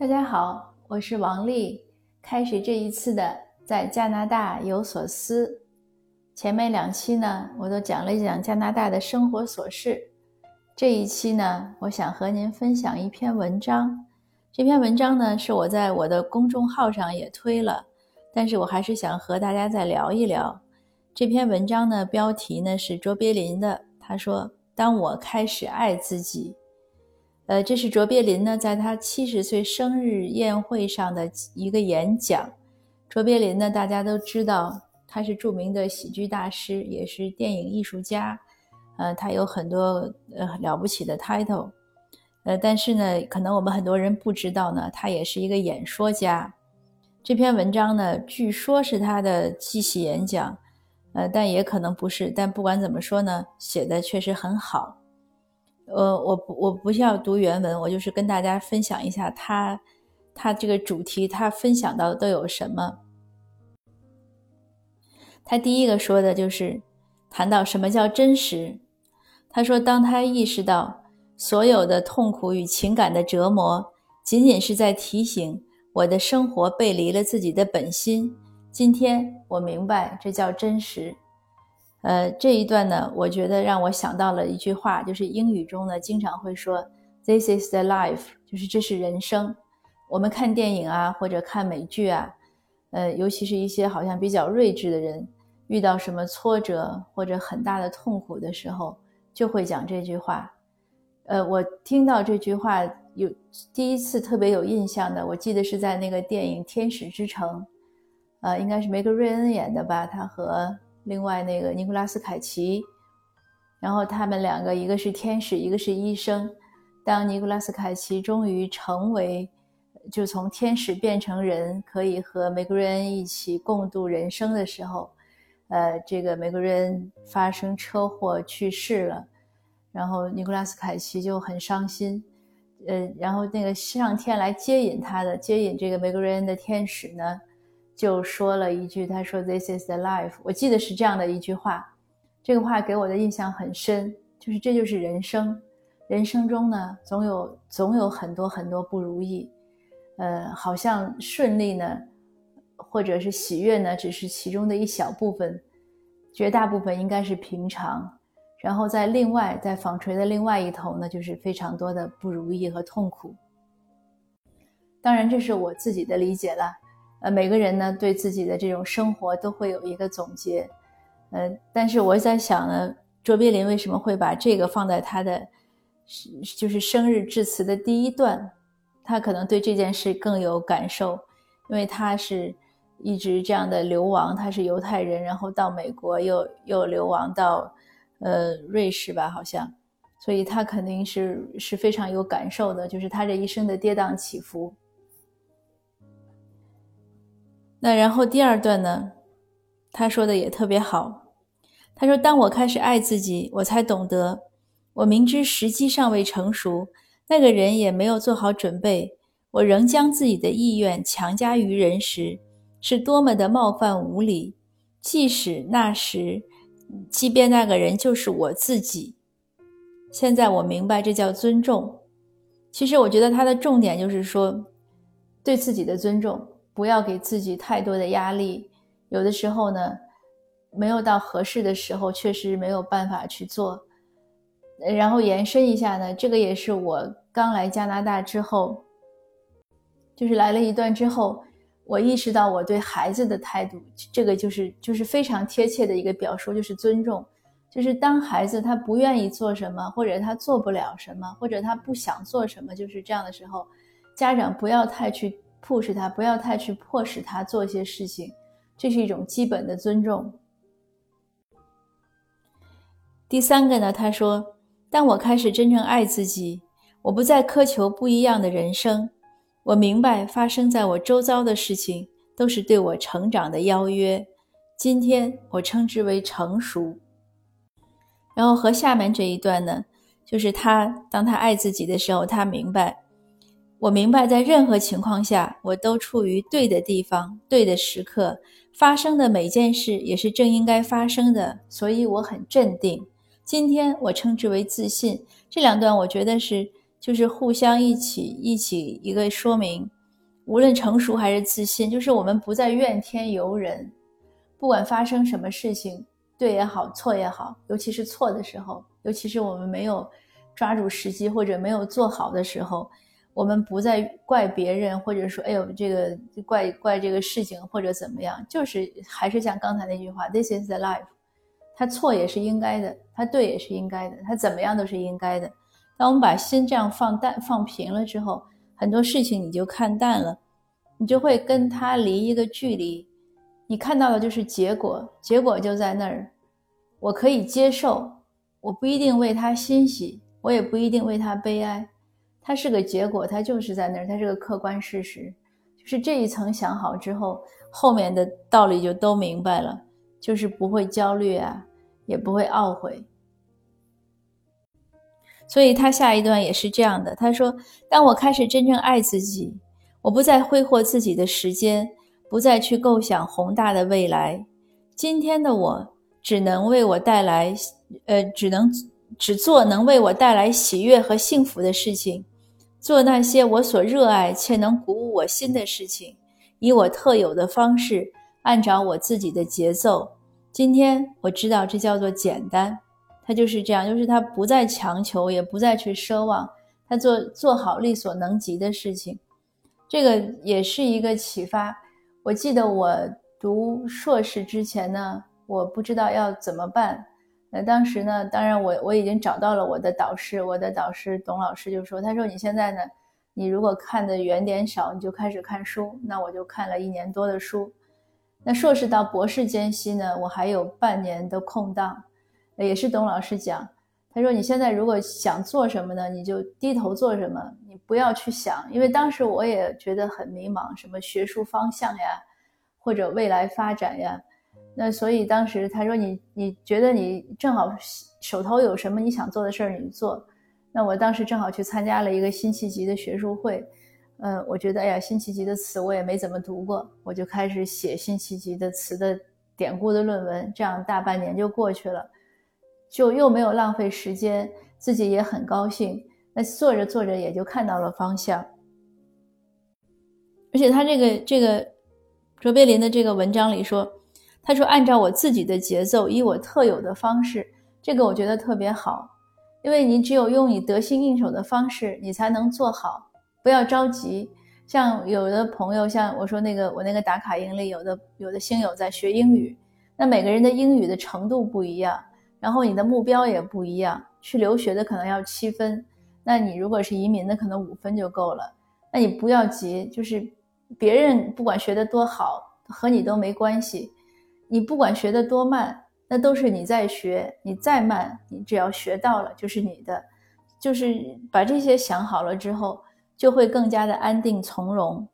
大家好，我是王丽。开始这一次的在加拿大有所思。前面两期呢，我都讲了讲加拿大的生活琐事。这一期呢，我想和您分享一篇文章。这篇文章呢，是我在我的公众号上也推了，但是我还是想和大家再聊一聊。这篇文章呢，标题呢是卓别林的。他说：“当我开始爱自己。”呃，这是卓别林呢，在他七十岁生日宴会上的一个演讲。卓别林呢，大家都知道，他是著名的喜剧大师，也是电影艺术家。呃，他有很多呃了不起的 title。呃，但是呢，可能我们很多人不知道呢，他也是一个演说家。这篇文章呢，据说是他的即席演讲，呃，但也可能不是。但不管怎么说呢，写的确实很好。呃，我不我不需要读原文，我就是跟大家分享一下他他这个主题，他分享到的都有什么。他第一个说的就是谈到什么叫真实。他说，当他意识到所有的痛苦与情感的折磨，仅仅是在提醒我的生活背离了自己的本心。今天我明白，这叫真实。呃，这一段呢，我觉得让我想到了一句话，就是英语中呢经常会说 “This is the life”，就是这是人生。我们看电影啊，或者看美剧啊，呃，尤其是一些好像比较睿智的人，遇到什么挫折或者很大的痛苦的时候，就会讲这句话。呃，我听到这句话有第一次特别有印象的，我记得是在那个电影《天使之城》，呃，应该是梅格瑞恩演的吧，他和。另外那个尼古拉斯凯奇，然后他们两个一个是天使，一个是医生。当尼古拉斯凯奇终于成为，就从天使变成人，可以和梅格瑞恩一起共度人生的时候，呃，这个梅格瑞恩发生车祸去世了，然后尼古拉斯凯奇就很伤心，呃，然后那个上天来接引他的，接引这个梅格瑞恩的天使呢？就说了一句：“他说，This is the life。”我记得是这样的一句话，这个话给我的印象很深，就是这就是人生。人生中呢，总有总有很多很多不如意，呃，好像顺利呢，或者是喜悦呢，只是其中的一小部分，绝大部分应该是平常。然后在另外，在纺锤的另外一头呢，就是非常多的不如意和痛苦。当然，这是我自己的理解了。呃，每个人呢对自己的这种生活都会有一个总结，呃，但是我在想呢，卓别林为什么会把这个放在他的，就是生日致辞的第一段？他可能对这件事更有感受，因为他是一直这样的流亡，他是犹太人，然后到美国又又流亡到，呃，瑞士吧，好像，所以他肯定是是非常有感受的，就是他这一生的跌宕起伏。那然后第二段呢，他说的也特别好。他说：“当我开始爱自己，我才懂得，我明知时机尚未成熟，那个人也没有做好准备，我仍将自己的意愿强加于人时，是多么的冒犯无理。即使那时，即便那个人就是我自己。现在我明白，这叫尊重。其实我觉得他的重点就是说，对自己的尊重。”不要给自己太多的压力，有的时候呢，没有到合适的时候，确实没有办法去做。然后延伸一下呢，这个也是我刚来加拿大之后，就是来了一段之后，我意识到我对孩子的态度，这个就是就是非常贴切的一个表述，就是尊重。就是当孩子他不愿意做什么，或者他做不了什么，或者他不想做什么，就是这样的时候，家长不要太去。Push 他，不要太去迫使他做一些事情，这是一种基本的尊重。第三个呢，他说：“当我开始真正爱自己，我不再苛求不一样的人生。我明白，发生在我周遭的事情都是对我成长的邀约。今天我称之为成熟。”然后和下面这一段呢，就是他当他爱自己的时候，他明白。我明白，在任何情况下，我都处于对的地方、对的时刻，发生的每件事也是正应该发生的，所以我很镇定。今天我称之为自信。这两段我觉得是就是互相一起一起一个说明，无论成熟还是自信，就是我们不再怨天尤人，不管发生什么事情，对也好，错也好，尤其是错的时候，尤其是我们没有抓住时机或者没有做好的时候，我们不再怪别人，或者说哎呦这个怪怪这个事情或者怎么样，就是还是像刚才那句话，This is the life，他错也是应该的，他对也是应该的，他怎么样都是应该的。当我们把心这样放淡、放平了之后，很多事情你就看淡了，你就会跟他离一个距离。你看到的就是结果，结果就在那儿，我可以接受，我不一定为他欣喜，我也不一定为他悲哀。它是个结果，它就是在那儿，它是个客观事实。就是这一层想好之后，后面的道理就都明白了，就是不会焦虑啊，也不会懊悔。所以他下一段也是这样的，他说：“当我开始真正爱自己，我不再挥霍自己的时间，不再去构想宏大的未来。今天的我只能为我带来，呃，只能只做能为我带来喜悦和幸福的事情，做那些我所热爱且能鼓舞我心的事情，以我特有的方式，按照我自己的节奏。今天我知道这叫做简单。”他就是这样，就是他不再强求，也不再去奢望，他做做好力所能及的事情。这个也是一个启发。我记得我读硕士之前呢，我不知道要怎么办。那当时呢，当然我我已经找到了我的导师，我的导师董老师就说：“他说你现在呢，你如果看的原点少，你就开始看书。”那我就看了一年多的书。那硕士到博士间隙呢，我还有半年的空档。也是董老师讲，他说：“你现在如果想做什么呢，你就低头做什么，你不要去想。因为当时我也觉得很迷茫，什么学术方向呀，或者未来发展呀。那所以当时他说你你觉得你正好手头有什么你想做的事儿，你做。那我当时正好去参加了一个辛弃疾的学术会，嗯，我觉得哎呀，辛弃疾的词我也没怎么读过，我就开始写辛弃疾的词的典故的论文，这样大半年就过去了。”就又没有浪费时间，自己也很高兴。那做着做着也就看到了方向。而且他这个这个卓别林的这个文章里说，他说按照我自己的节奏，以我特有的方式，这个我觉得特别好。因为你只有用你得心应手的方式，你才能做好。不要着急。像有的朋友，像我说那个我那个打卡营里有的有的星友在学英语，那每个人的英语的程度不一样。然后你的目标也不一样，去留学的可能要七分，那你如果是移民的，可能五分就够了。那你不要急，就是别人不管学的多好，和你都没关系。你不管学的多慢，那都是你在学，你再慢，你只要学到了就是你的。就是把这些想好了之后，就会更加的安定从容。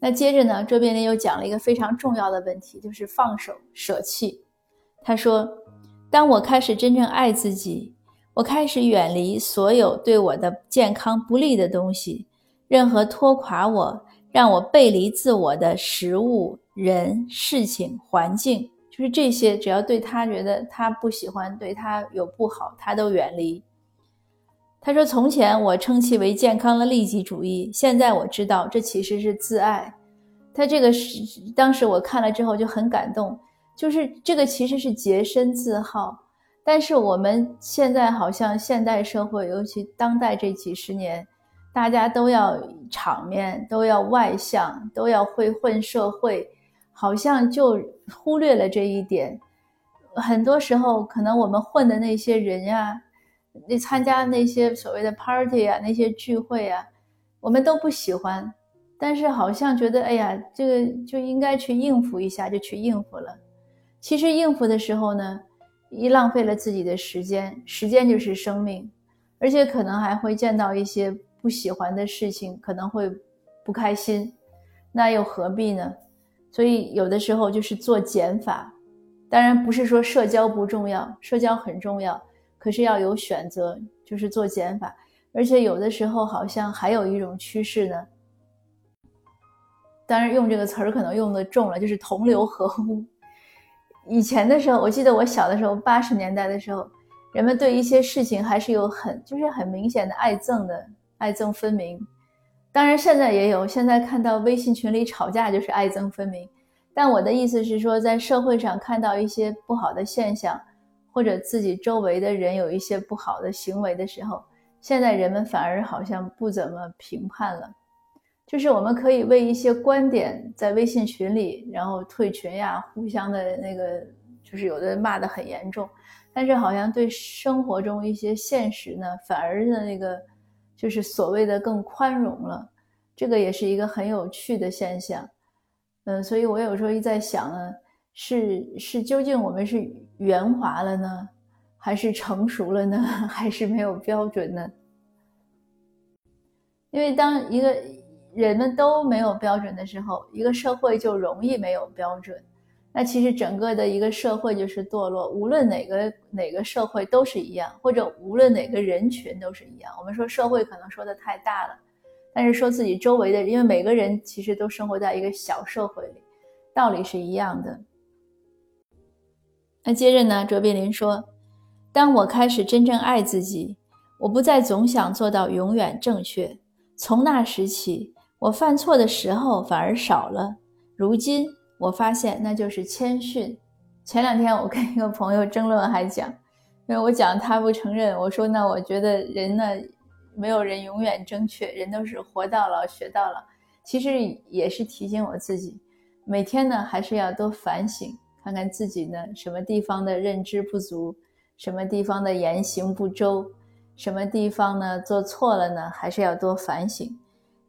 那接着呢，这边呢又讲了一个非常重要的问题，就是放手舍弃。他说：“当我开始真正爱自己，我开始远离所有对我的健康不利的东西，任何拖垮我、让我背离自我的食物、人、事情、环境，就是这些，只要对他觉得他不喜欢、对他有不好，他都远离。”他说：“从前我称其为健康的利己主义，现在我知道这其实是自爱。”他这个是当时我看了之后就很感动。就是这个其实是洁身自好，但是我们现在好像现代社会，尤其当代这几十年，大家都要场面，都要外向，都要会混社会，好像就忽略了这一点。很多时候，可能我们混的那些人呀，那参加那些所谓的 party 啊，那些聚会啊，我们都不喜欢，但是好像觉得，哎呀，这个就应该去应付一下，就去应付了。其实应付的时候呢，一浪费了自己的时间，时间就是生命，而且可能还会见到一些不喜欢的事情，可能会不开心，那又何必呢？所以有的时候就是做减法，当然不是说社交不重要，社交很重要，可是要有选择，就是做减法。而且有的时候好像还有一种趋势呢，当然用这个词儿可能用的重了，就是同流合污。以前的时候，我记得我小的时候，八十年代的时候，人们对一些事情还是有很就是很明显的爱憎的，爱憎分明。当然现在也有，现在看到微信群里吵架就是爱憎分明。但我的意思是说，在社会上看到一些不好的现象，或者自己周围的人有一些不好的行为的时候，现在人们反而好像不怎么评判了。就是我们可以为一些观点在微信群里，然后退群呀，互相的那个，就是有的骂得很严重。但是好像对生活中一些现实呢，反而的那个就是所谓的更宽容了，这个也是一个很有趣的现象。嗯，所以我有时候一在想呢，是是究竟我们是圆滑了呢，还是成熟了呢，还是没有标准呢？因为当一个人们都没有标准的时候，一个社会就容易没有标准。那其实整个的一个社会就是堕落，无论哪个哪个社会都是一样，或者无论哪个人群都是一样。我们说社会可能说的太大了，但是说自己周围的，因为每个人其实都生活在一个小社会里，道理是一样的。那接着呢，卓别林说：“当我开始真正爱自己，我不再总想做到永远正确。从那时起，我犯错的时候反而少了。如今。”我发现那就是谦逊。前两天我跟一个朋友争论，还讲，因为我讲他不承认，我说那我觉得人呢，没有人永远正确，人都是活到老学到老。其实也是提醒我自己，每天呢还是要多反省，看看自己呢什么地方的认知不足，什么地方的言行不周，什么地方呢做错了呢，还是要多反省。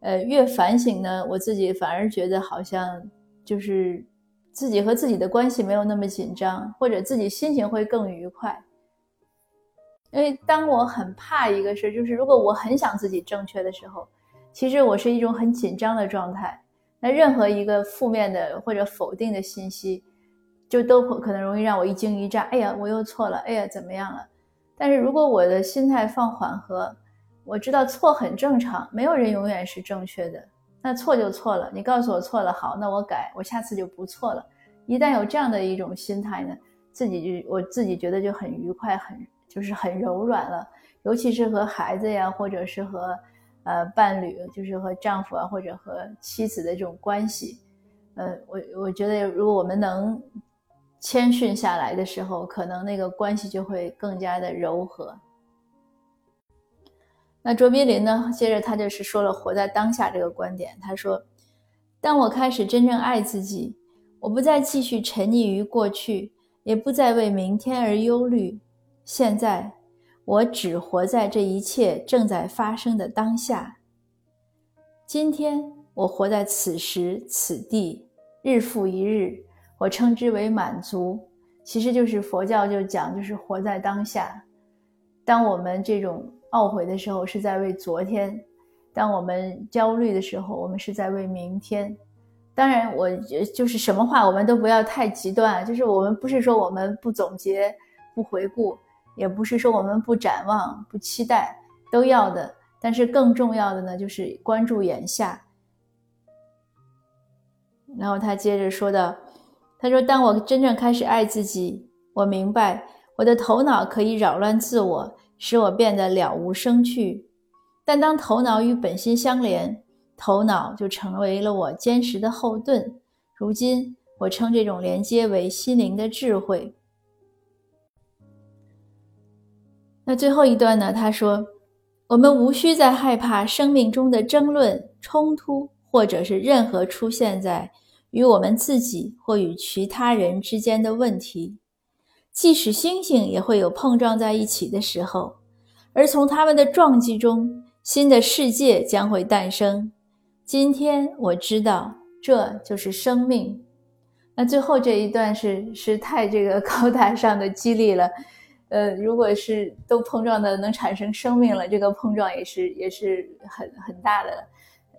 呃，越反省呢，我自己反而觉得好像。就是自己和自己的关系没有那么紧张，或者自己心情会更愉快。因为当我很怕一个事，就是如果我很想自己正确的时候，其实我是一种很紧张的状态。那任何一个负面的或者否定的信息，就都可能容易让我一惊一乍。哎呀，我又错了。哎呀，怎么样了？但是如果我的心态放缓和，我知道错很正常，没有人永远是正确的。那错就错了，你告诉我错了，好，那我改，我下次就不错了。一旦有这样的一种心态呢，自己就我自己觉得就很愉快，很就是很柔软了。尤其是和孩子呀，或者是和呃伴侣，就是和丈夫啊，或者和妻子的这种关系，呃，我我觉得如果我们能谦逊下来的时候，可能那个关系就会更加的柔和。那卓别林呢？接着他就是说了活在当下这个观点。他说：“当我开始真正爱自己，我不再继续沉溺于过去，也不再为明天而忧虑。现在，我只活在这一切正在发生的当下。今天，我活在此时此地，日复一日，我称之为满足。其实就是佛教就讲，就是活在当下。当我们这种。”懊悔的时候是在为昨天，当我们焦虑的时候，我们是在为明天。当然，我就是什么话我们都不要太极端，就是我们不是说我们不总结、不回顾，也不是说我们不展望、不期待，都要的。但是更重要的呢，就是关注眼下。然后他接着说道：“他说，当我真正开始爱自己，我明白我的头脑可以扰乱自我。”使我变得了无生趣，但当头脑与本心相连，头脑就成为了我坚实的后盾。如今，我称这种连接为心灵的智慧。那最后一段呢？他说：“我们无需再害怕生命中的争论、冲突，或者是任何出现在与我们自己或与其他人之间的问题。”即使星星也会有碰撞在一起的时候，而从它们的撞击中，新的世界将会诞生。今天我知道，这就是生命。那最后这一段是是太这个高大上的激励了。呃，如果是都碰撞的能产生生命了，这个碰撞也是也是很很大的。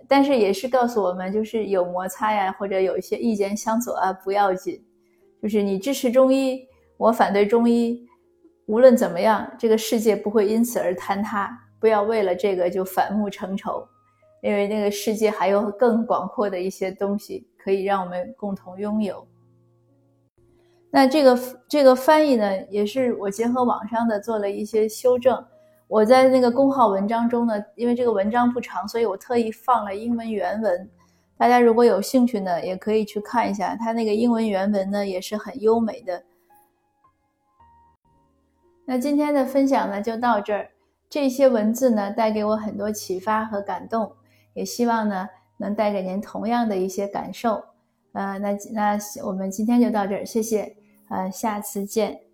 但是也是告诉我们，就是有摩擦呀，或者有一些意见相左啊，不要紧，就是你支持中医。我反对中医，无论怎么样，这个世界不会因此而坍塌。不要为了这个就反目成仇，因为那个世界还有更广阔的一些东西可以让我们共同拥有。那这个这个翻译呢，也是我结合网上的做了一些修正。我在那个公号文章中呢，因为这个文章不长，所以我特意放了英文原文。大家如果有兴趣呢，也可以去看一下，它那个英文原文呢也是很优美的。那今天的分享呢就到这儿，这些文字呢带给我很多启发和感动，也希望呢能带给您同样的一些感受。呃，那那我们今天就到这儿，谢谢，呃，下次见。